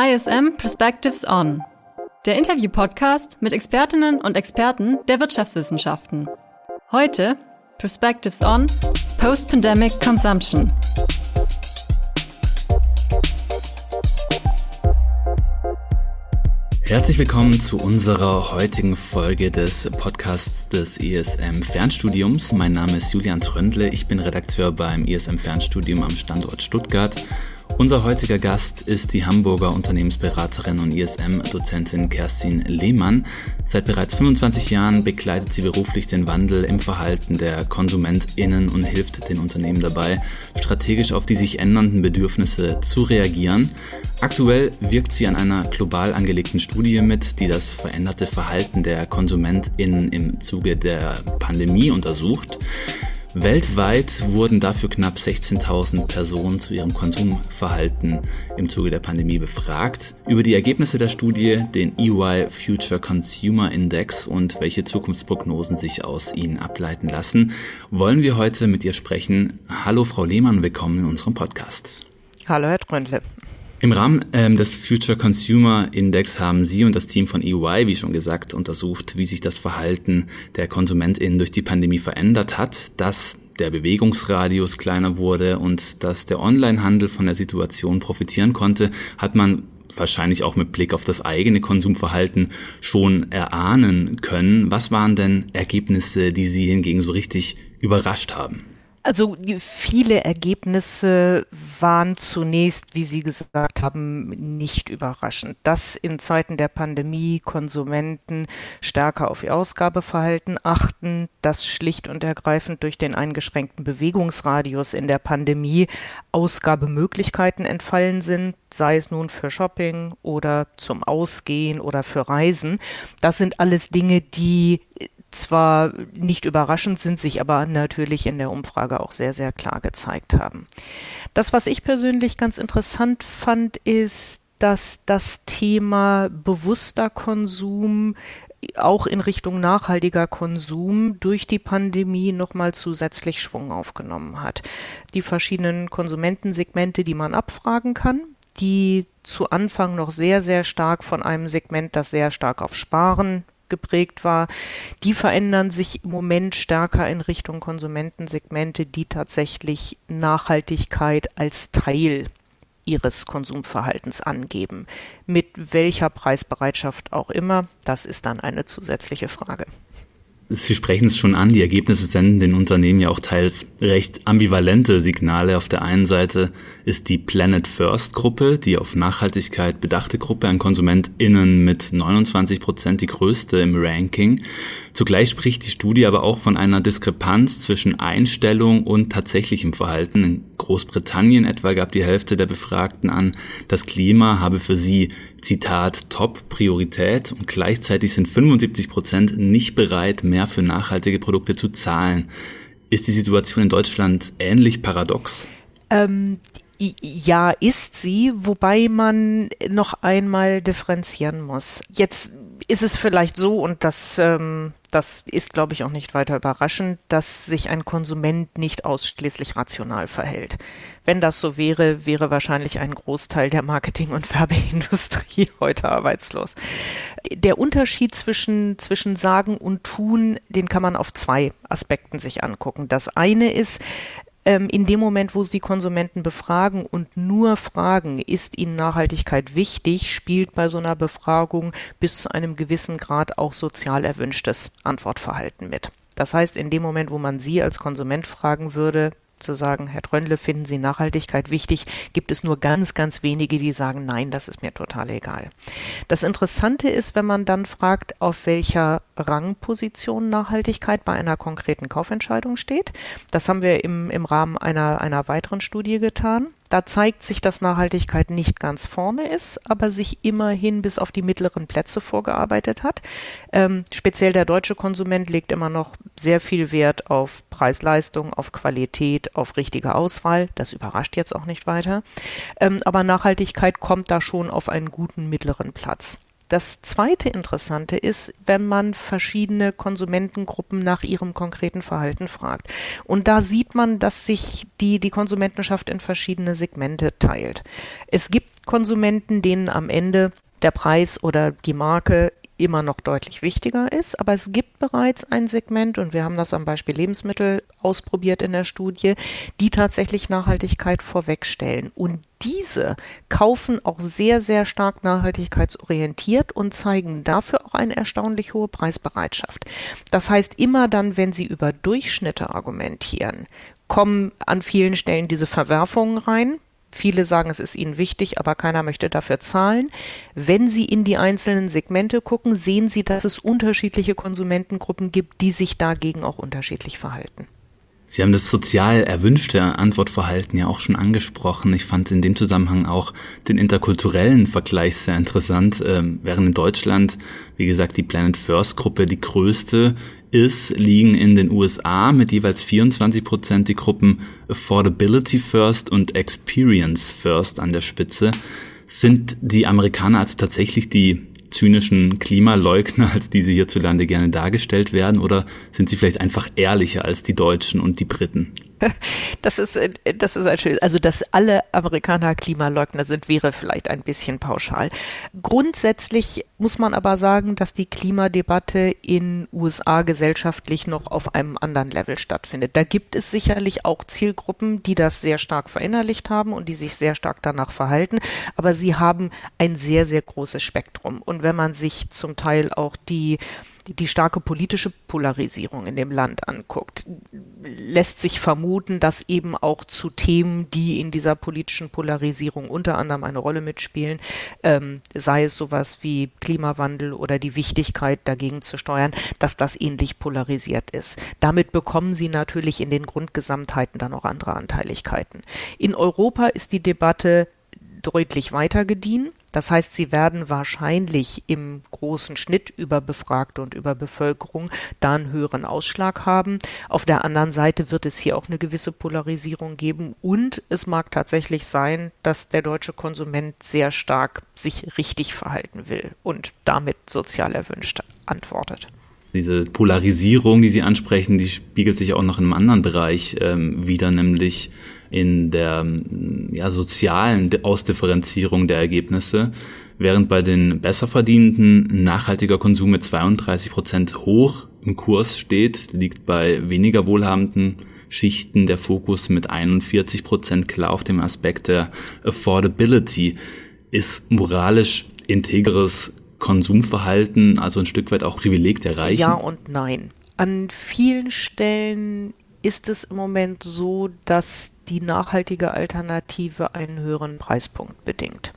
ISM Perspectives On, der Interview-Podcast mit Expertinnen und Experten der Wirtschaftswissenschaften. Heute Perspectives On Post-Pandemic Consumption. Herzlich willkommen zu unserer heutigen Folge des Podcasts des ESM Fernstudiums. Mein Name ist Julian Tröndle, ich bin Redakteur beim ESM Fernstudium am Standort Stuttgart unser heutiger Gast ist die Hamburger Unternehmensberaterin und ISM-Dozentin Kerstin Lehmann. Seit bereits 25 Jahren begleitet sie beruflich den Wandel im Verhalten der KonsumentInnen und hilft den Unternehmen dabei, strategisch auf die sich ändernden Bedürfnisse zu reagieren. Aktuell wirkt sie an einer global angelegten Studie mit, die das veränderte Verhalten der KonsumentInnen im Zuge der Pandemie untersucht. Weltweit wurden dafür knapp 16.000 Personen zu ihrem Konsumverhalten im Zuge der Pandemie befragt. Über die Ergebnisse der Studie, den EY Future Consumer Index und welche Zukunftsprognosen sich aus ihnen ableiten lassen, wollen wir heute mit ihr sprechen. Hallo Frau Lehmann, willkommen in unserem Podcast. Hallo Herr Tröndle. Im Rahmen ähm, des Future Consumer Index haben Sie und das Team von EY, wie schon gesagt, untersucht, wie sich das Verhalten der KonsumentInnen durch die Pandemie verändert hat, dass der Bewegungsradius kleiner wurde und dass der Onlinehandel von der Situation profitieren konnte, hat man wahrscheinlich auch mit Blick auf das eigene Konsumverhalten schon erahnen können. Was waren denn Ergebnisse, die Sie hingegen so richtig überrascht haben? Also viele Ergebnisse waren zunächst, wie Sie gesagt haben, nicht überraschend. Dass in Zeiten der Pandemie Konsumenten stärker auf ihr Ausgabeverhalten achten, dass schlicht und ergreifend durch den eingeschränkten Bewegungsradius in der Pandemie Ausgabemöglichkeiten entfallen sind, sei es nun für Shopping oder zum Ausgehen oder für Reisen. Das sind alles Dinge, die zwar nicht überraschend sind, sich aber natürlich in der Umfrage auch sehr, sehr klar gezeigt haben. Das, was ich persönlich ganz interessant fand, ist, dass das Thema bewusster Konsum auch in Richtung nachhaltiger Konsum durch die Pandemie nochmal zusätzlich Schwung aufgenommen hat. Die verschiedenen Konsumentensegmente, die man abfragen kann, die zu Anfang noch sehr, sehr stark von einem Segment, das sehr stark auf Sparen geprägt war, die verändern sich im Moment stärker in Richtung Konsumentensegmente, die tatsächlich Nachhaltigkeit als Teil ihres Konsumverhaltens angeben. Mit welcher Preisbereitschaft auch immer, das ist dann eine zusätzliche Frage. Sie sprechen es schon an, die Ergebnisse senden den Unternehmen ja auch teils recht ambivalente Signale. Auf der einen Seite ist die Planet First Gruppe, die auf Nachhaltigkeit bedachte Gruppe an KonsumentInnen mit 29 Prozent die größte im Ranking. Zugleich spricht die Studie aber auch von einer Diskrepanz zwischen Einstellung und tatsächlichem Verhalten. In Großbritannien etwa gab die Hälfte der Befragten an, das Klima habe für sie, Zitat, Top-Priorität und gleichzeitig sind 75 Prozent nicht bereit, mehr für nachhaltige Produkte zu zahlen. Ist die Situation in Deutschland ähnlich paradox? Ähm, ja, ist sie, wobei man noch einmal differenzieren muss. Jetzt ist es vielleicht so, und das, ähm, das ist, glaube ich, auch nicht weiter überraschend, dass sich ein Konsument nicht ausschließlich rational verhält. Wenn das so wäre, wäre wahrscheinlich ein Großteil der Marketing- und Werbeindustrie heute arbeitslos. Der Unterschied zwischen, zwischen Sagen und Tun, den kann man auf zwei Aspekten sich angucken. Das eine ist, in dem Moment, wo Sie Konsumenten befragen und nur fragen, ist Ihnen Nachhaltigkeit wichtig, spielt bei so einer Befragung bis zu einem gewissen Grad auch sozial erwünschtes Antwortverhalten mit. Das heißt, in dem Moment, wo man Sie als Konsument fragen würde, zu sagen, Herr Tröndle, finden Sie Nachhaltigkeit wichtig, gibt es nur ganz, ganz wenige, die sagen, nein, das ist mir total egal. Das Interessante ist, wenn man dann fragt, auf welcher Rangposition Nachhaltigkeit bei einer konkreten Kaufentscheidung steht. Das haben wir im, im Rahmen einer, einer weiteren Studie getan. Da zeigt sich, dass Nachhaltigkeit nicht ganz vorne ist, aber sich immerhin bis auf die mittleren Plätze vorgearbeitet hat. Ähm, speziell der deutsche Konsument legt immer noch sehr viel Wert auf Preis-Leistung, auf Qualität, auf richtige Auswahl. Das überrascht jetzt auch nicht weiter. Ähm, aber Nachhaltigkeit kommt da schon auf einen guten mittleren Platz. Das zweite Interessante ist, wenn man verschiedene Konsumentengruppen nach ihrem konkreten Verhalten fragt. Und da sieht man, dass sich die, die Konsumentenschaft in verschiedene Segmente teilt. Es gibt Konsumenten, denen am Ende der Preis oder die Marke immer noch deutlich wichtiger ist. Aber es gibt bereits ein Segment, und wir haben das am Beispiel Lebensmittel ausprobiert in der Studie, die tatsächlich Nachhaltigkeit vorwegstellen. Und diese kaufen auch sehr, sehr stark nachhaltigkeitsorientiert und zeigen dafür auch eine erstaunlich hohe Preisbereitschaft. Das heißt, immer dann, wenn sie über Durchschnitte argumentieren, kommen an vielen Stellen diese Verwerfungen rein, Viele sagen, es ist ihnen wichtig, aber keiner möchte dafür zahlen. Wenn Sie in die einzelnen Segmente gucken, sehen Sie, dass es unterschiedliche Konsumentengruppen gibt, die sich dagegen auch unterschiedlich verhalten. Sie haben das sozial erwünschte Antwortverhalten ja auch schon angesprochen. Ich fand in dem Zusammenhang auch den interkulturellen Vergleich sehr interessant. Ähm, während in Deutschland, wie gesagt, die Planet First Gruppe die größte ist, liegen in den USA mit jeweils 24 Prozent die Gruppen Affordability First und Experience First an der Spitze. Sind die Amerikaner also tatsächlich die zynischen Klimaleugner, als diese hierzulande gerne dargestellt werden, oder sind sie vielleicht einfach ehrlicher als die Deutschen und die Briten? Das ist, äh, das ist ein schön. Also, dass alle Amerikaner Klimaleugner sind, wäre vielleicht ein bisschen pauschal. Grundsätzlich muss man aber sagen, dass die Klimadebatte in USA gesellschaftlich noch auf einem anderen Level stattfindet. Da gibt es sicherlich auch Zielgruppen, die das sehr stark verinnerlicht haben und die sich sehr stark danach verhalten. Aber sie haben ein sehr, sehr großes Spektrum. Und wenn man sich zum Teil auch die die starke politische Polarisierung in dem Land anguckt, lässt sich vermuten, dass eben auch zu Themen, die in dieser politischen Polarisierung unter anderem eine Rolle mitspielen, ähm, sei es sowas wie Klimawandel oder die Wichtigkeit dagegen zu steuern, dass das ähnlich polarisiert ist. Damit bekommen sie natürlich in den Grundgesamtheiten dann auch andere Anteiligkeiten. In Europa ist die Debatte deutlich weiter gediehen. Das heißt, sie werden wahrscheinlich im großen Schnitt über Befragte und über Bevölkerung da einen höheren Ausschlag haben. Auf der anderen Seite wird es hier auch eine gewisse Polarisierung geben und es mag tatsächlich sein, dass der deutsche Konsument sehr stark sich richtig verhalten will und damit sozial erwünscht antwortet. Diese Polarisierung, die Sie ansprechen, die spiegelt sich auch noch in einem anderen Bereich ähm, wieder, nämlich in der ja, sozialen Ausdifferenzierung der Ergebnisse, während bei den Besserverdienenden nachhaltiger Konsum mit 32 Prozent hoch im Kurs steht, liegt bei weniger wohlhabenden Schichten der Fokus mit 41 Prozent klar auf dem Aspekt der Affordability. Ist moralisch integres Konsumverhalten also ein Stück weit auch Privileg der Reichen? Ja und nein. An vielen Stellen ist es im Moment so, dass die nachhaltige Alternative einen höheren Preispunkt bedingt.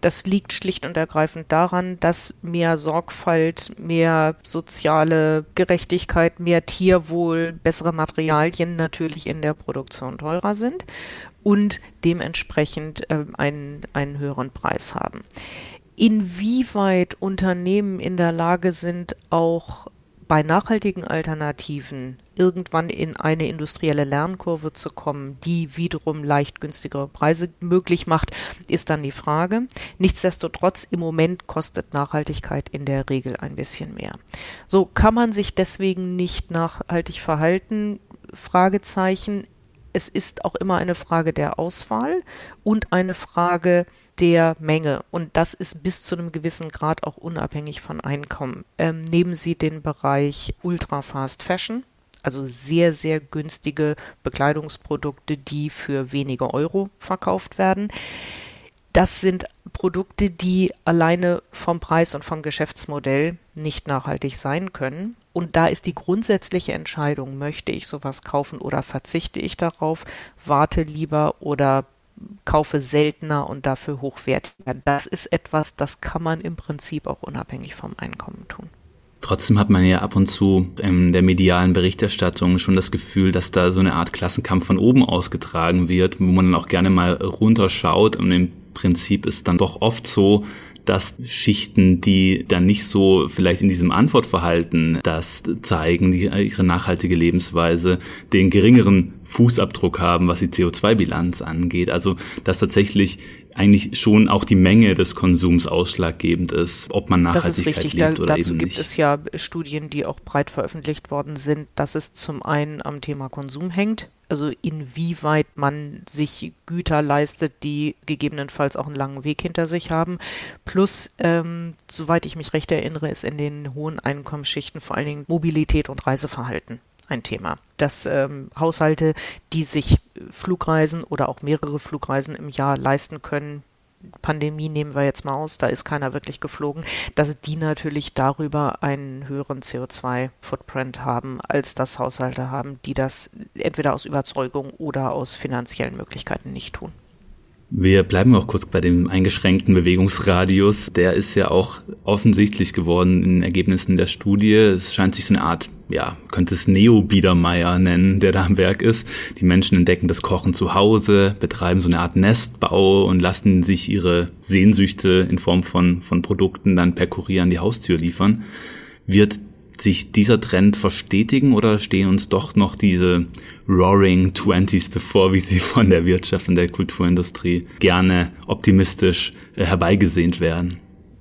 Das liegt schlicht und ergreifend daran, dass mehr Sorgfalt, mehr soziale Gerechtigkeit, mehr Tierwohl, bessere Materialien natürlich in der Produktion teurer sind und dementsprechend äh, einen, einen höheren Preis haben. Inwieweit Unternehmen in der Lage sind, auch bei nachhaltigen Alternativen irgendwann in eine industrielle Lernkurve zu kommen, die wiederum leicht günstigere Preise möglich macht, ist dann die Frage. Nichtsdestotrotz, im Moment kostet Nachhaltigkeit in der Regel ein bisschen mehr. So kann man sich deswegen nicht nachhaltig verhalten. Fragezeichen es ist auch immer eine Frage der Auswahl und eine Frage der Menge. Und das ist bis zu einem gewissen Grad auch unabhängig von Einkommen. Ähm, nehmen Sie den Bereich Ultra Fast Fashion, also sehr, sehr günstige Bekleidungsprodukte, die für wenige Euro verkauft werden. Das sind Produkte, die alleine vom Preis und vom Geschäftsmodell nicht nachhaltig sein können. Und da ist die grundsätzliche Entscheidung, möchte ich sowas kaufen oder verzichte ich darauf, warte lieber oder kaufe seltener und dafür hochwertiger. Das ist etwas, das kann man im Prinzip auch unabhängig vom Einkommen tun. Trotzdem hat man ja ab und zu in der medialen Berichterstattung schon das Gefühl, dass da so eine Art Klassenkampf von oben ausgetragen wird, wo man dann auch gerne mal runterschaut. Und im Prinzip ist dann doch oft so, dass Schichten, die dann nicht so vielleicht in diesem Antwortverhalten das zeigen, die, ihre nachhaltige Lebensweise, den geringeren Fußabdruck haben, was die CO2-Bilanz angeht. Also dass tatsächlich eigentlich schon auch die Menge des Konsums ausschlaggebend ist, ob man Nachhaltigkeit das ist richtig. lebt da, oder dazu eben gibt nicht. es ja Studien, die auch breit veröffentlicht worden sind, dass es zum einen am Thema Konsum hängt, also inwieweit man sich Güter leistet, die gegebenenfalls auch einen langen Weg hinter sich haben. Plus, ähm, soweit ich mich recht erinnere, ist in den hohen Einkommensschichten vor allen Dingen Mobilität und Reiseverhalten ein Thema. Dass ähm, Haushalte, die sich Flugreisen oder auch mehrere Flugreisen im Jahr leisten können, Pandemie nehmen wir jetzt mal aus, da ist keiner wirklich geflogen, dass die natürlich darüber einen höheren CO2-Footprint haben, als das Haushalte haben, die das entweder aus Überzeugung oder aus finanziellen Möglichkeiten nicht tun. Wir bleiben auch kurz bei dem eingeschränkten Bewegungsradius. Der ist ja auch offensichtlich geworden in Ergebnissen der Studie. Es scheint sich so eine Art, ja, könnte es Neo-Biedermeier nennen, der da am Werk ist. Die Menschen entdecken das Kochen zu Hause, betreiben so eine Art Nestbau und lassen sich ihre Sehnsüchte in Form von, von Produkten dann per Kurier an die Haustür liefern. Wird sich dieser Trend verstetigen oder stehen uns doch noch diese Roaring Twenties bevor, wie sie von der Wirtschaft und der Kulturindustrie gerne optimistisch äh, herbeigesehnt werden?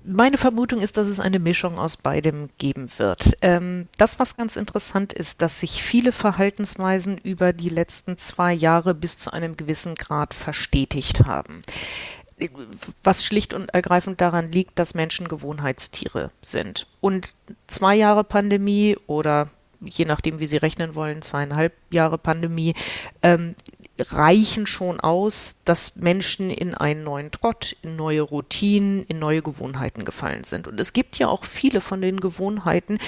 Meine Vermutung ist, dass es eine Mischung aus beidem geben wird. Ähm, das, was ganz interessant ist, dass sich viele Verhaltensweisen über die letzten zwei Jahre bis zu einem gewissen Grad verstetigt haben was schlicht und ergreifend daran liegt, dass Menschen Gewohnheitstiere sind. Und zwei Jahre Pandemie oder je nachdem, wie Sie rechnen wollen, zweieinhalb Jahre Pandemie, ähm, reichen schon aus, dass Menschen in einen neuen Trott, in neue Routinen, in neue Gewohnheiten gefallen sind. Und es gibt ja auch viele von den Gewohnheiten,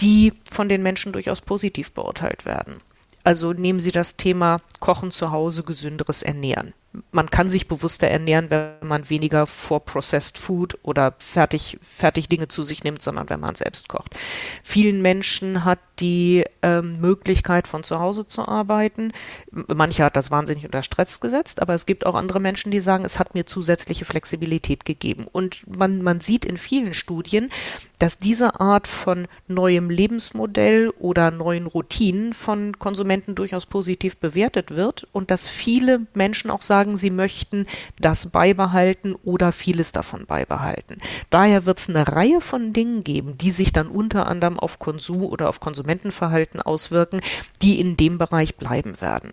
die von den Menschen durchaus positiv beurteilt werden. Also nehmen Sie das Thema Kochen zu Hause, gesünderes Ernähren man kann sich bewusster ernähren, wenn man weniger vor Processed Food oder fertig, fertig Dinge zu sich nimmt, sondern wenn man selbst kocht. Vielen Menschen hat die ähm, Möglichkeit, von zu Hause zu arbeiten. Manche hat das wahnsinnig unter Stress gesetzt, aber es gibt auch andere Menschen, die sagen, es hat mir zusätzliche Flexibilität gegeben. Und man, man sieht in vielen Studien, dass diese Art von neuem Lebensmodell oder neuen Routinen von Konsumenten durchaus positiv bewertet wird und dass viele Menschen auch sagen, sagen, sie möchten das beibehalten oder vieles davon beibehalten. Daher wird es eine Reihe von Dingen geben, die sich dann unter anderem auf Konsum oder auf Konsumentenverhalten auswirken, die in dem Bereich bleiben werden.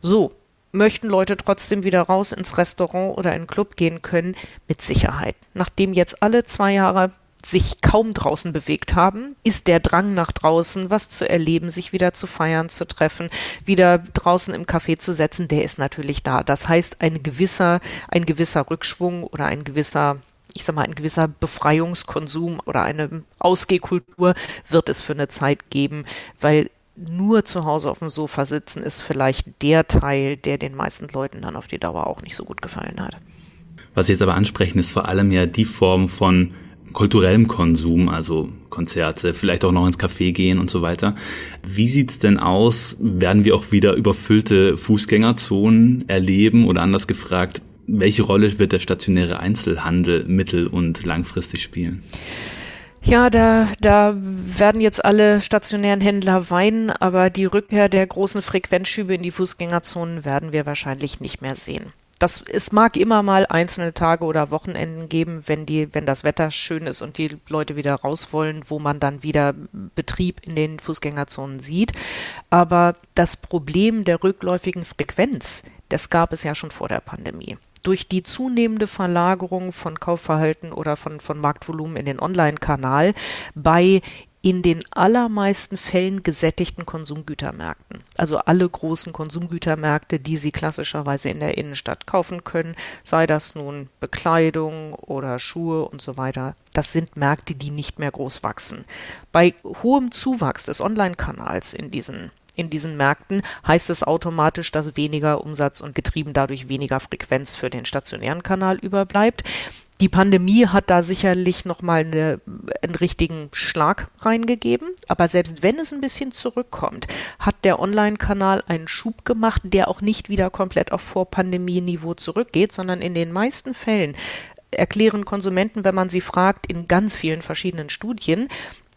So, möchten Leute trotzdem wieder raus ins Restaurant oder in den Club gehen können? Mit Sicherheit. Nachdem jetzt alle zwei Jahre sich kaum draußen bewegt haben, ist der Drang nach draußen, was zu erleben, sich wieder zu feiern, zu treffen, wieder draußen im Café zu setzen, der ist natürlich da. Das heißt, ein gewisser, ein gewisser Rückschwung oder ein gewisser ich sag mal, ein gewisser Befreiungskonsum oder eine Ausgehkultur wird es für eine Zeit geben, weil nur zu Hause auf dem Sofa sitzen ist vielleicht der Teil, der den meisten Leuten dann auf die Dauer auch nicht so gut gefallen hat. Was Sie jetzt aber ansprechen, ist vor allem ja die Form von kulturellem Konsum, also Konzerte, vielleicht auch noch ins Café gehen und so weiter. Wie sieht's denn aus? Werden wir auch wieder überfüllte Fußgängerzonen erleben oder anders gefragt, welche Rolle wird der stationäre Einzelhandel mittel- und langfristig spielen? Ja, da, da werden jetzt alle stationären Händler weinen, aber die Rückkehr der großen Frequenzschübe in die Fußgängerzonen werden wir wahrscheinlich nicht mehr sehen das, es mag immer mal einzelne Tage oder Wochenenden geben, wenn die, wenn das Wetter schön ist und die Leute wieder raus wollen, wo man dann wieder Betrieb in den Fußgängerzonen sieht. Aber das Problem der rückläufigen Frequenz, das gab es ja schon vor der Pandemie durch die zunehmende Verlagerung von Kaufverhalten oder von, von Marktvolumen in den Online-Kanal bei in den allermeisten Fällen gesättigten Konsumgütermärkten. Also alle großen Konsumgütermärkte, die Sie klassischerweise in der Innenstadt kaufen können, sei das nun Bekleidung oder Schuhe und so weiter. Das sind Märkte, die nicht mehr groß wachsen. Bei hohem Zuwachs des Online-Kanals in diesen in diesen Märkten heißt es automatisch, dass weniger Umsatz und getrieben dadurch weniger Frequenz für den stationären Kanal überbleibt. Die Pandemie hat da sicherlich nochmal eine, einen richtigen Schlag reingegeben. Aber selbst wenn es ein bisschen zurückkommt, hat der Online-Kanal einen Schub gemacht, der auch nicht wieder komplett auf Vor-Pandemie-Niveau zurückgeht, sondern in den meisten Fällen erklären Konsumenten, wenn man sie fragt, in ganz vielen verschiedenen Studien,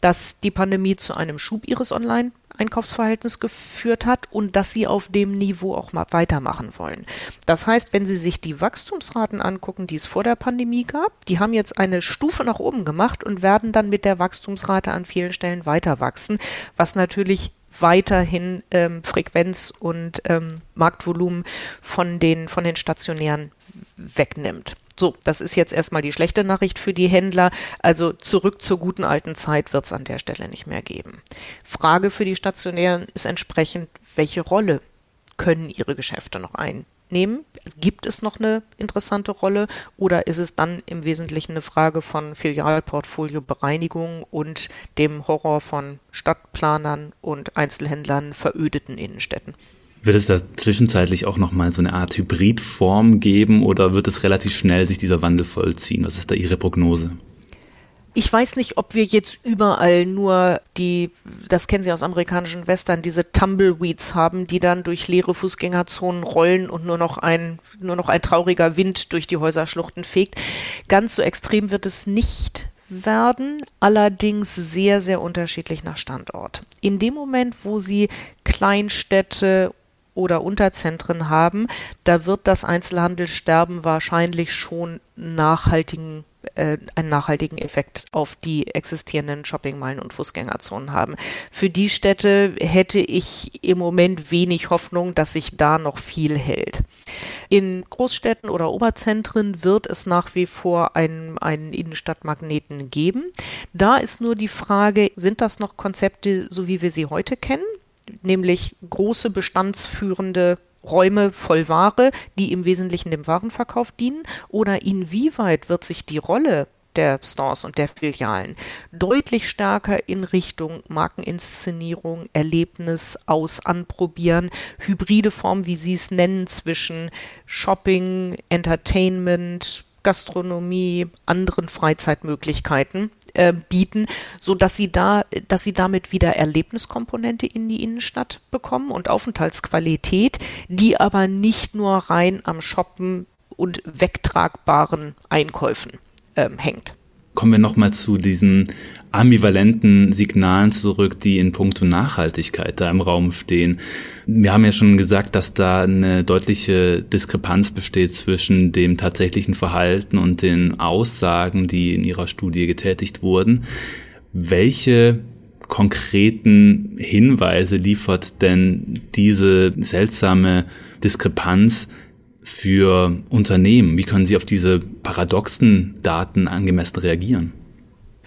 dass die Pandemie zu einem Schub ihres Online- Einkaufsverhältnisses geführt hat und dass sie auf dem Niveau auch mal weitermachen wollen. Das heißt, wenn Sie sich die Wachstumsraten angucken, die es vor der Pandemie gab, die haben jetzt eine Stufe nach oben gemacht und werden dann mit der Wachstumsrate an vielen Stellen weiter wachsen, was natürlich weiterhin ähm, Frequenz und ähm, Marktvolumen von den, von den stationären wegnimmt. So, das ist jetzt erstmal die schlechte Nachricht für die Händler. Also zurück zur guten alten Zeit wird es an der Stelle nicht mehr geben. Frage für die Stationären ist entsprechend, welche Rolle können ihre Geschäfte noch einnehmen? Gibt es noch eine interessante Rolle oder ist es dann im Wesentlichen eine Frage von Filialportfolio Bereinigung und dem Horror von Stadtplanern und Einzelhändlern verödeten Innenstädten? Wird es da zwischenzeitlich auch nochmal so eine Art Hybridform geben oder wird es relativ schnell sich dieser Wandel vollziehen? Was ist da Ihre Prognose? Ich weiß nicht, ob wir jetzt überall nur die, das kennen Sie aus amerikanischen Western, diese Tumbleweeds haben, die dann durch leere Fußgängerzonen rollen und nur noch ein, nur noch ein trauriger Wind durch die Häuserschluchten fegt. Ganz so extrem wird es nicht werden, allerdings sehr, sehr unterschiedlich nach Standort. In dem Moment, wo Sie Kleinstädte oder Unterzentren haben, da wird das Einzelhandelssterben wahrscheinlich schon nachhaltigen äh, einen nachhaltigen Effekt auf die existierenden Shoppingmeilen und Fußgängerzonen haben. Für die Städte hätte ich im Moment wenig Hoffnung, dass sich da noch viel hält. In Großstädten oder Oberzentren wird es nach wie vor einen, einen Innenstadtmagneten geben. Da ist nur die Frage, sind das noch Konzepte, so wie wir sie heute kennen? Nämlich große bestandsführende Räume voll Ware, die im Wesentlichen dem Warenverkauf dienen? Oder inwieweit wird sich die Rolle der Stores und der Filialen deutlich stärker in Richtung Markeninszenierung, Erlebnis, aus, anprobieren, hybride Form, wie Sie es nennen, zwischen Shopping, Entertainment, Gastronomie, anderen Freizeitmöglichkeiten äh, bieten, so dass sie da, dass sie damit wieder Erlebniskomponente in die Innenstadt bekommen und Aufenthaltsqualität, die aber nicht nur rein am Shoppen und wegtragbaren Einkäufen ähm, hängt. Kommen wir nochmal zu diesen ambivalenten Signalen zurück, die in puncto Nachhaltigkeit da im Raum stehen. Wir haben ja schon gesagt, dass da eine deutliche Diskrepanz besteht zwischen dem tatsächlichen Verhalten und den Aussagen, die in Ihrer Studie getätigt wurden. Welche konkreten Hinweise liefert denn diese seltsame Diskrepanz für Unternehmen? Wie können sie auf diese paradoxen Daten angemessen reagieren?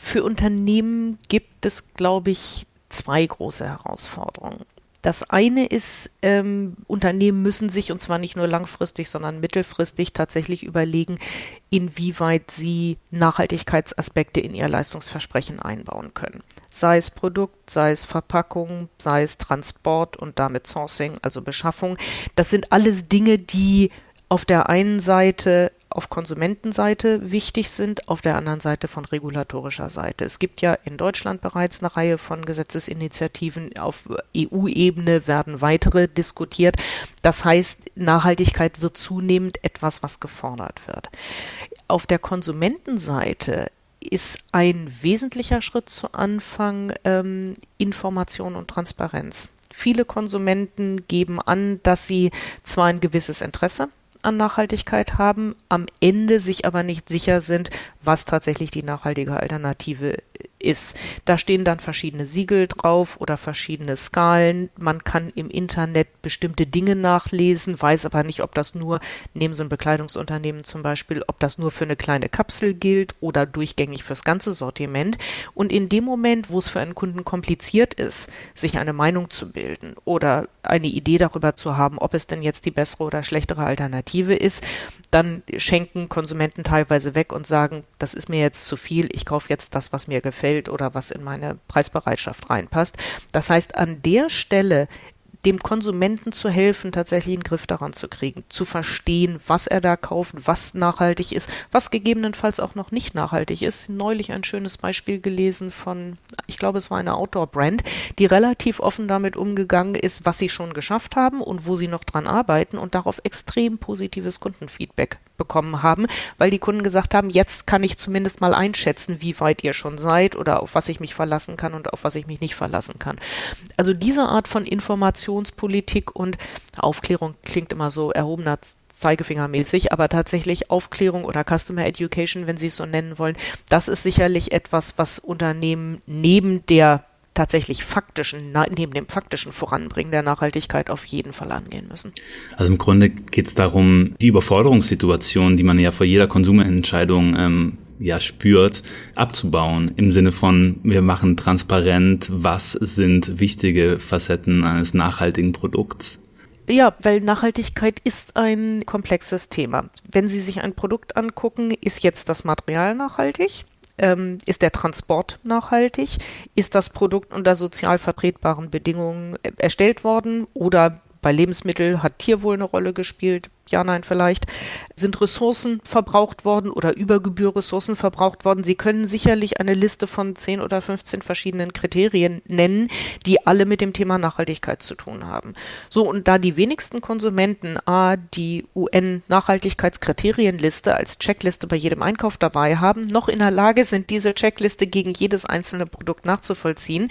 Für Unternehmen gibt es, glaube ich, zwei große Herausforderungen. Das eine ist, ähm, Unternehmen müssen sich, und zwar nicht nur langfristig, sondern mittelfristig tatsächlich überlegen, inwieweit sie Nachhaltigkeitsaspekte in ihr Leistungsversprechen einbauen können. Sei es Produkt, sei es Verpackung, sei es Transport und damit Sourcing, also Beschaffung. Das sind alles Dinge, die auf der einen Seite auf Konsumentenseite wichtig sind, auf der anderen Seite von regulatorischer Seite. Es gibt ja in Deutschland bereits eine Reihe von Gesetzesinitiativen. Auf EU-Ebene werden weitere diskutiert. Das heißt, Nachhaltigkeit wird zunehmend etwas, was gefordert wird. Auf der Konsumentenseite ist ein wesentlicher Schritt zu Anfang ähm, Information und Transparenz. Viele Konsumenten geben an, dass sie zwar ein gewisses Interesse an Nachhaltigkeit haben, am Ende sich aber nicht sicher sind, was tatsächlich die nachhaltige Alternative ist. Da stehen dann verschiedene Siegel drauf oder verschiedene Skalen. Man kann im Internet bestimmte Dinge nachlesen, weiß aber nicht, ob das nur, neben so einem Bekleidungsunternehmen zum Beispiel, ob das nur für eine kleine Kapsel gilt oder durchgängig fürs ganze Sortiment. Und in dem Moment, wo es für einen Kunden kompliziert ist, sich eine Meinung zu bilden oder eine Idee darüber zu haben, ob es denn jetzt die bessere oder schlechtere Alternative ist, dann schenken Konsumenten teilweise weg und sagen, das ist mir jetzt zu viel, ich kaufe jetzt das, was mir gefällt oder was in meine Preisbereitschaft reinpasst. Das heißt, an der Stelle dem Konsumenten zu helfen, tatsächlich einen Griff daran zu kriegen, zu verstehen, was er da kauft, was nachhaltig ist, was gegebenenfalls auch noch nicht nachhaltig ist. Neulich ein schönes Beispiel gelesen von, ich glaube, es war eine Outdoor-Brand, die relativ offen damit umgegangen ist, was sie schon geschafft haben und wo sie noch dran arbeiten und darauf extrem positives Kundenfeedback bekommen haben, weil die Kunden gesagt haben, jetzt kann ich zumindest mal einschätzen, wie weit ihr schon seid oder auf was ich mich verlassen kann und auf was ich mich nicht verlassen kann. Also diese Art von Informationspolitik und Aufklärung klingt immer so erhobener Zeigefingermäßig, aber tatsächlich Aufklärung oder Customer Education, wenn Sie es so nennen wollen, das ist sicherlich etwas, was Unternehmen neben der tatsächlich faktischen, neben dem faktischen Voranbringen der Nachhaltigkeit auf jeden Fall angehen müssen. Also im Grunde geht es darum, die Überforderungssituation, die man ja vor jeder Konsumentscheidung ähm, ja spürt, abzubauen. Im Sinne von, wir machen transparent, was sind wichtige Facetten eines nachhaltigen Produkts. Ja, weil Nachhaltigkeit ist ein komplexes Thema. Wenn Sie sich ein Produkt angucken, ist jetzt das Material nachhaltig? Ähm, ist der Transport nachhaltig? Ist das Produkt unter sozial vertretbaren Bedingungen äh, erstellt worden oder bei Lebensmitteln hat Tierwohl eine Rolle gespielt? Ja, nein, vielleicht, sind Ressourcen verbraucht worden oder über Gebühr Ressourcen verbraucht worden. Sie können sicherlich eine Liste von 10 oder 15 verschiedenen Kriterien nennen, die alle mit dem Thema Nachhaltigkeit zu tun haben. So, und da die wenigsten Konsumenten A, die UN-Nachhaltigkeitskriterienliste als Checkliste bei jedem Einkauf dabei haben, noch in der Lage sind, diese Checkliste gegen jedes einzelne Produkt nachzuvollziehen,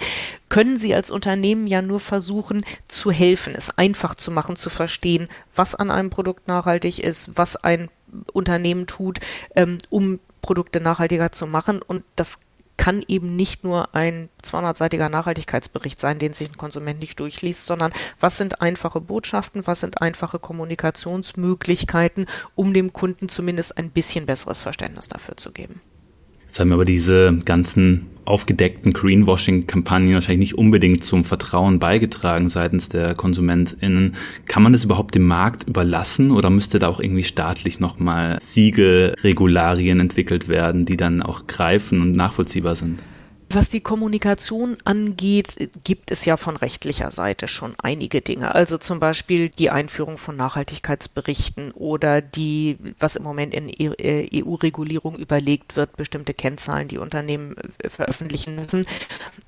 können sie als Unternehmen ja nur versuchen zu helfen, es einfach zu machen, zu verstehen, was an einem Produkt nachhaltig ist, was ein Unternehmen tut, ähm, um Produkte nachhaltiger zu machen. Und das kann eben nicht nur ein 200-seitiger Nachhaltigkeitsbericht sein, den sich ein Konsument nicht durchliest, sondern was sind einfache Botschaften, was sind einfache Kommunikationsmöglichkeiten, um dem Kunden zumindest ein bisschen besseres Verständnis dafür zu geben. Jetzt haben aber diese ganzen aufgedeckten Greenwashing-Kampagnen wahrscheinlich nicht unbedingt zum Vertrauen beigetragen seitens der KonsumentInnen. Kann man das überhaupt dem Markt überlassen oder müsste da auch irgendwie staatlich nochmal Siegel, Regularien entwickelt werden, die dann auch greifen und nachvollziehbar sind? Was die Kommunikation angeht, gibt es ja von rechtlicher Seite schon einige Dinge. Also zum Beispiel die Einführung von Nachhaltigkeitsberichten oder die, was im Moment in EU-Regulierung e überlegt wird, bestimmte Kennzahlen, die Unternehmen äh, veröffentlichen müssen.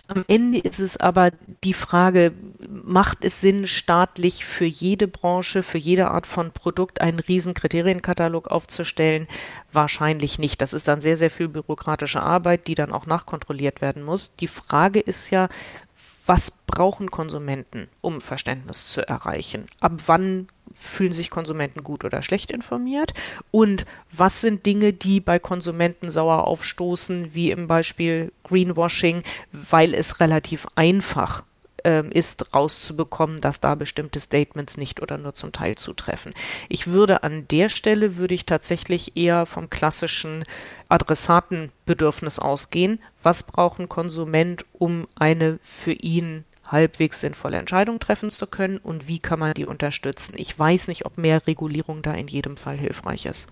Am Ende ist es aber die Frage, macht es Sinn, staatlich für jede Branche, für jede Art von Produkt einen riesen Kriterienkatalog aufzustellen? Wahrscheinlich nicht. Das ist dann sehr, sehr viel bürokratische Arbeit, die dann auch nachkontrolliert werden muss. Die Frage ist ja, was brauchen Konsumenten, um Verständnis zu erreichen? Ab wann fühlen sich Konsumenten gut oder schlecht informiert? Und was sind Dinge, die bei Konsumenten sauer aufstoßen, wie im Beispiel Greenwashing, weil es relativ einfach ähm, ist, rauszubekommen, dass da bestimmte Statements nicht oder nur zum Teil zutreffen. Ich würde an der Stelle, würde ich tatsächlich eher vom klassischen Adressatenbedürfnis ausgehen. Was braucht ein Konsument, um eine für ihn halbwegs sinnvolle Entscheidung treffen zu können und wie kann man die unterstützen. Ich weiß nicht, ob mehr Regulierung da in jedem Fall hilfreich ist.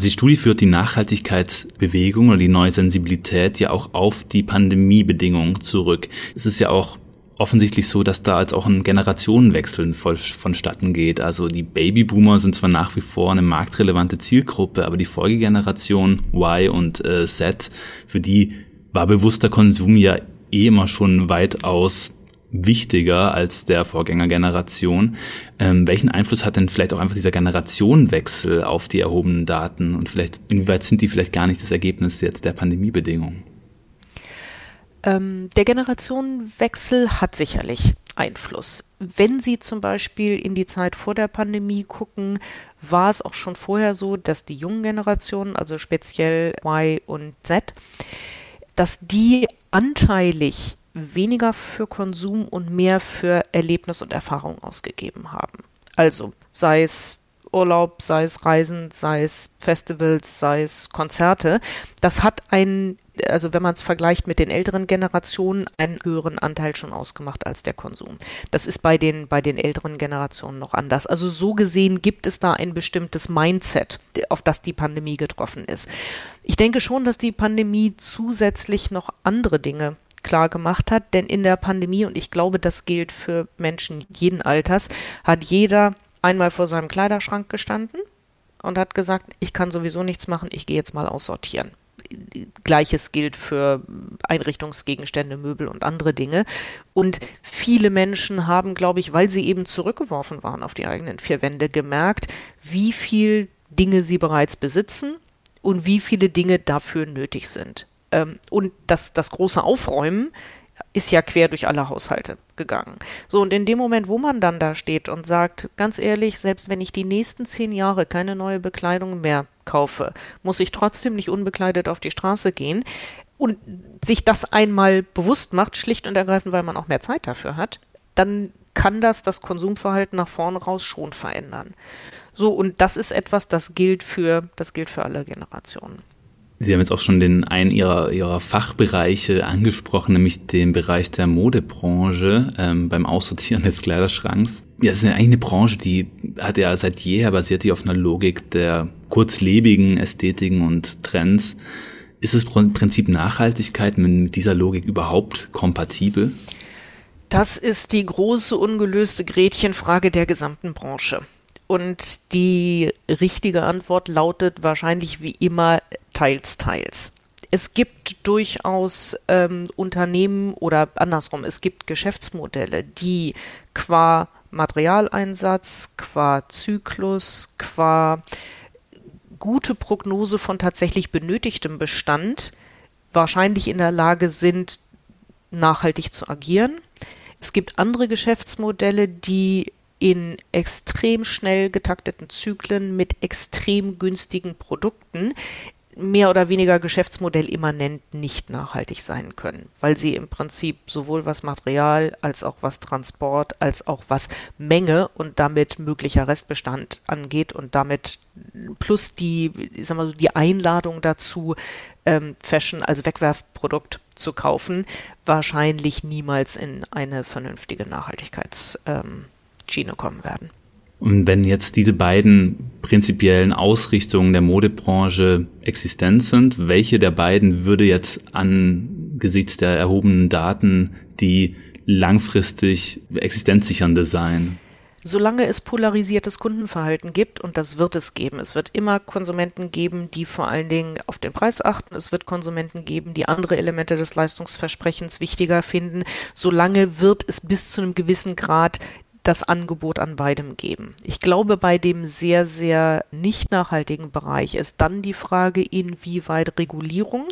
Die Studie führt die Nachhaltigkeitsbewegung oder die neue Sensibilität ja auch auf die Pandemiebedingungen zurück. Es ist ja auch offensichtlich so, dass da jetzt auch ein Generationenwechsel vonstatten geht. Also die Babyboomer sind zwar nach wie vor eine marktrelevante Zielgruppe, aber die Folgegeneration Y und äh, Z, für die war bewusster Konsum ja eh immer schon weitaus wichtiger als der Vorgängergeneration. Ähm, welchen Einfluss hat denn vielleicht auch einfach dieser Generationenwechsel auf die erhobenen Daten und vielleicht inwieweit sind die vielleicht gar nicht das Ergebnis jetzt der Pandemiebedingungen? Ähm, der Generationenwechsel hat sicherlich Einfluss. Wenn Sie zum Beispiel in die Zeit vor der Pandemie gucken, war es auch schon vorher so, dass die jungen Generationen, also speziell Y und Z, dass die anteilig weniger für Konsum und mehr für Erlebnis und Erfahrung ausgegeben haben. Also sei es Urlaub, sei es Reisen, sei es Festivals, sei es Konzerte. Das hat einen, also wenn man es vergleicht mit den älteren Generationen, einen höheren Anteil schon ausgemacht als der Konsum. Das ist bei den, bei den älteren Generationen noch anders. Also so gesehen gibt es da ein bestimmtes Mindset, auf das die Pandemie getroffen ist. Ich denke schon, dass die Pandemie zusätzlich noch andere Dinge klar gemacht hat, denn in der Pandemie, und ich glaube, das gilt für Menschen jeden Alters, hat jeder einmal vor seinem Kleiderschrank gestanden und hat gesagt, ich kann sowieso nichts machen, ich gehe jetzt mal aussortieren. Gleiches gilt für Einrichtungsgegenstände, Möbel und andere Dinge. Und viele Menschen haben, glaube ich, weil sie eben zurückgeworfen waren auf die eigenen vier Wände, gemerkt, wie viel Dinge sie bereits besitzen und wie viele Dinge dafür nötig sind. Ähm, und das, das große Aufräumen ist ja quer durch alle Haushalte gegangen. So, und in dem Moment, wo man dann da steht und sagt, ganz ehrlich, selbst wenn ich die nächsten zehn Jahre keine neue Bekleidung mehr kaufe, muss ich trotzdem nicht unbekleidet auf die Straße gehen und sich das einmal bewusst macht, schlicht und ergreifend, weil man auch mehr Zeit dafür hat, dann kann das das Konsumverhalten nach vorne raus schon verändern. So, und das ist etwas, das gilt für, das gilt für alle Generationen. Sie haben jetzt auch schon den einen ihrer, ihrer Fachbereiche angesprochen, nämlich den Bereich der Modebranche ähm, beim Aussortieren des Kleiderschranks. Ja, das ist ja eigentlich eine Branche, die hat ja seit jeher basiert die auf einer Logik der kurzlebigen Ästhetiken und Trends. Ist das Prinzip Nachhaltigkeit mit dieser Logik überhaupt kompatibel? Das ist die große ungelöste Gretchenfrage der gesamten Branche. Und die richtige Antwort lautet wahrscheinlich wie immer teils, teils. Es gibt durchaus ähm, Unternehmen oder andersrum, es gibt Geschäftsmodelle, die qua Materialeinsatz, qua Zyklus, qua gute Prognose von tatsächlich benötigtem Bestand wahrscheinlich in der Lage sind, nachhaltig zu agieren. Es gibt andere Geschäftsmodelle, die in extrem schnell getakteten Zyklen mit extrem günstigen Produkten mehr oder weniger Geschäftsmodell immanent nicht nachhaltig sein können, weil sie im Prinzip sowohl was Material als auch was Transport als auch was Menge und damit möglicher Restbestand angeht und damit plus die, ich sag mal so, die Einladung dazu, ähm, Fashion als Wegwerfprodukt zu kaufen, wahrscheinlich niemals in eine vernünftige Nachhaltigkeits ähm, kommen werden. Und wenn jetzt diese beiden prinzipiellen Ausrichtungen der Modebranche existent sind, welche der beiden würde jetzt angesichts der erhobenen Daten die langfristig existenzsichernde sein? Solange es polarisiertes Kundenverhalten gibt, und das wird es geben, es wird immer Konsumenten geben, die vor allen Dingen auf den Preis achten, es wird Konsumenten geben, die andere Elemente des Leistungsversprechens wichtiger finden, solange wird es bis zu einem gewissen Grad das Angebot an beidem geben. Ich glaube, bei dem sehr, sehr nicht nachhaltigen Bereich ist dann die Frage, inwieweit Regulierung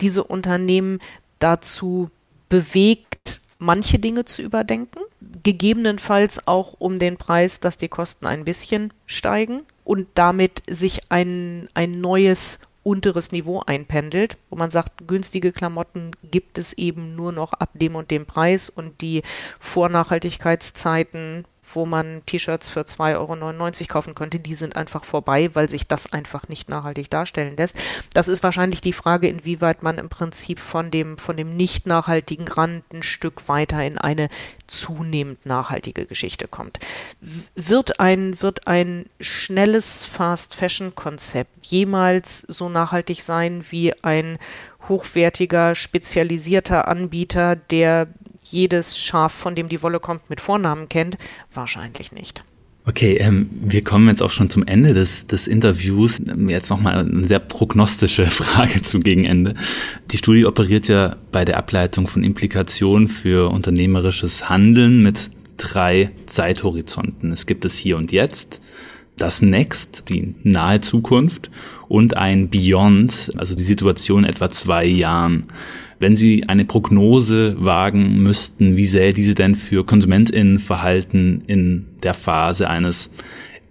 diese Unternehmen dazu bewegt, manche Dinge zu überdenken, gegebenenfalls auch um den Preis, dass die Kosten ein bisschen steigen und damit sich ein, ein neues unteres Niveau einpendelt, wo man sagt, günstige Klamotten gibt es eben nur noch ab dem und dem Preis und die Vornachhaltigkeitszeiten wo man T-Shirts für 2,99 Euro kaufen konnte, die sind einfach vorbei, weil sich das einfach nicht nachhaltig darstellen lässt. Das ist wahrscheinlich die Frage, inwieweit man im Prinzip von dem, von dem nicht nachhaltigen Rand ein Stück weiter in eine zunehmend nachhaltige Geschichte kommt. Wird ein, wird ein schnelles Fast-Fashion-Konzept jemals so nachhaltig sein wie ein hochwertiger, spezialisierter Anbieter, der jedes Schaf, von dem die Wolle kommt, mit Vornamen kennt? Wahrscheinlich nicht. Okay, ähm, wir kommen jetzt auch schon zum Ende des, des Interviews. Jetzt nochmal eine sehr prognostische Frage zu Gegenende. Die Studie operiert ja bei der Ableitung von Implikationen für unternehmerisches Handeln mit drei Zeithorizonten. Es gibt es hier und jetzt, das Next, die nahe Zukunft und ein Beyond, also die Situation etwa zwei Jahren. Wenn Sie eine Prognose wagen müssten, wie sähe diese denn für KonsumentInnenverhalten in der Phase eines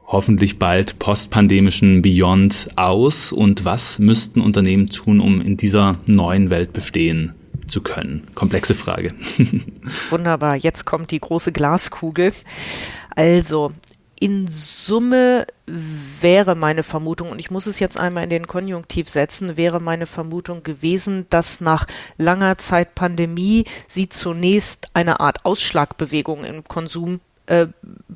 hoffentlich bald postpandemischen Beyond aus und was müssten Unternehmen tun, um in dieser neuen Welt bestehen zu können? Komplexe Frage. Wunderbar, jetzt kommt die große Glaskugel. Also, in Summe wäre meine Vermutung, und ich muss es jetzt einmal in den Konjunktiv setzen, wäre meine Vermutung gewesen, dass nach langer Zeit Pandemie sie zunächst eine Art Ausschlagbewegung im Konsum äh,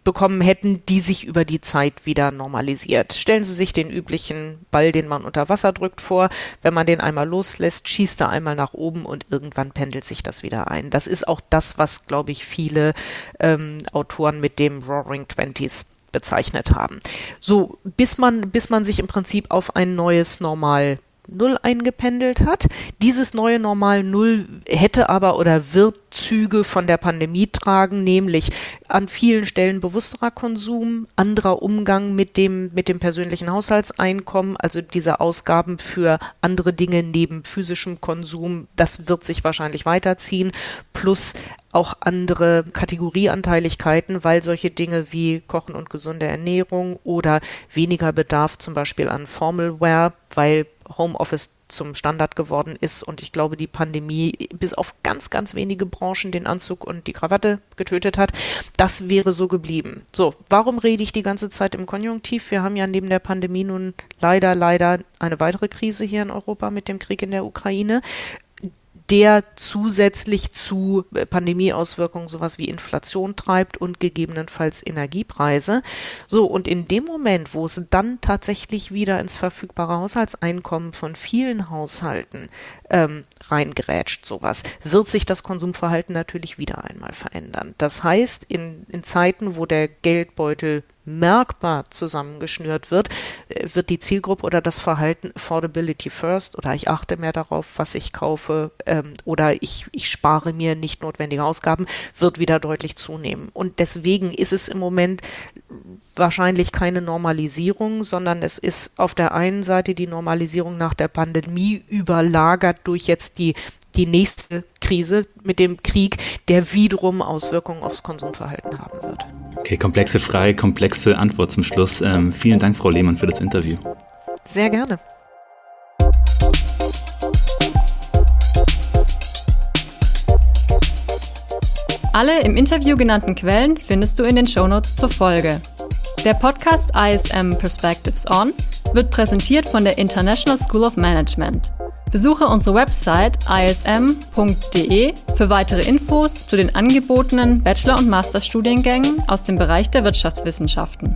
bekommen hätten, die sich über die Zeit wieder normalisiert. Stellen Sie sich den üblichen Ball, den man unter Wasser drückt, vor. Wenn man den einmal loslässt, schießt er einmal nach oben und irgendwann pendelt sich das wieder ein. Das ist auch das, was, glaube ich, viele ähm, Autoren mit dem Roaring Twenties bezeichnet haben. So, bis man, bis man sich im Prinzip auf ein neues Normal Null eingependelt hat. Dieses neue Normal Null hätte aber oder wird Züge von der Pandemie tragen, nämlich an vielen Stellen bewussterer Konsum, anderer Umgang mit dem, mit dem persönlichen Haushaltseinkommen, also diese Ausgaben für andere Dinge neben physischem Konsum, das wird sich wahrscheinlich weiterziehen, plus auch andere Kategorieanteiligkeiten, weil solche Dinge wie Kochen und gesunde Ernährung oder weniger Bedarf zum Beispiel an Formalware, weil Homeoffice zum Standard geworden ist und ich glaube, die Pandemie bis auf ganz, ganz wenige Branchen den Anzug und die Krawatte getötet hat. Das wäre so geblieben. So, warum rede ich die ganze Zeit im Konjunktiv? Wir haben ja neben der Pandemie nun leider, leider eine weitere Krise hier in Europa mit dem Krieg in der Ukraine der zusätzlich zu äh, Pandemieauswirkungen sowas wie Inflation treibt und gegebenenfalls Energiepreise. So, und in dem Moment, wo es dann tatsächlich wieder ins verfügbare Haushaltseinkommen von vielen Haushalten ähm, reingrätscht, sowas, wird sich das Konsumverhalten natürlich wieder einmal verändern. Das heißt, in, in Zeiten, wo der Geldbeutel merkbar zusammengeschnürt wird, äh, wird die Zielgruppe oder das Verhalten Affordability First oder ich achte mehr darauf, was ich kaufe ähm, oder ich, ich spare mir nicht notwendige Ausgaben, wird wieder deutlich zunehmen. Und deswegen ist es im Moment wahrscheinlich keine Normalisierung, sondern es ist auf der einen Seite die Normalisierung nach der Pandemie überlagert durch jetzt die die nächste Krise mit dem Krieg, der wiederum Auswirkungen aufs Konsumverhalten haben wird. Okay, komplexe Frage, komplexe Antwort zum Schluss. Ähm, vielen Dank, Frau Lehmann, für das Interview. Sehr gerne. Alle im Interview genannten Quellen findest du in den Shownotes zur Folge. Der Podcast ISM Perspectives On wird präsentiert von der International School of Management. Besuche unsere Website ism.de für weitere Infos zu den angebotenen Bachelor- und Masterstudiengängen aus dem Bereich der Wirtschaftswissenschaften.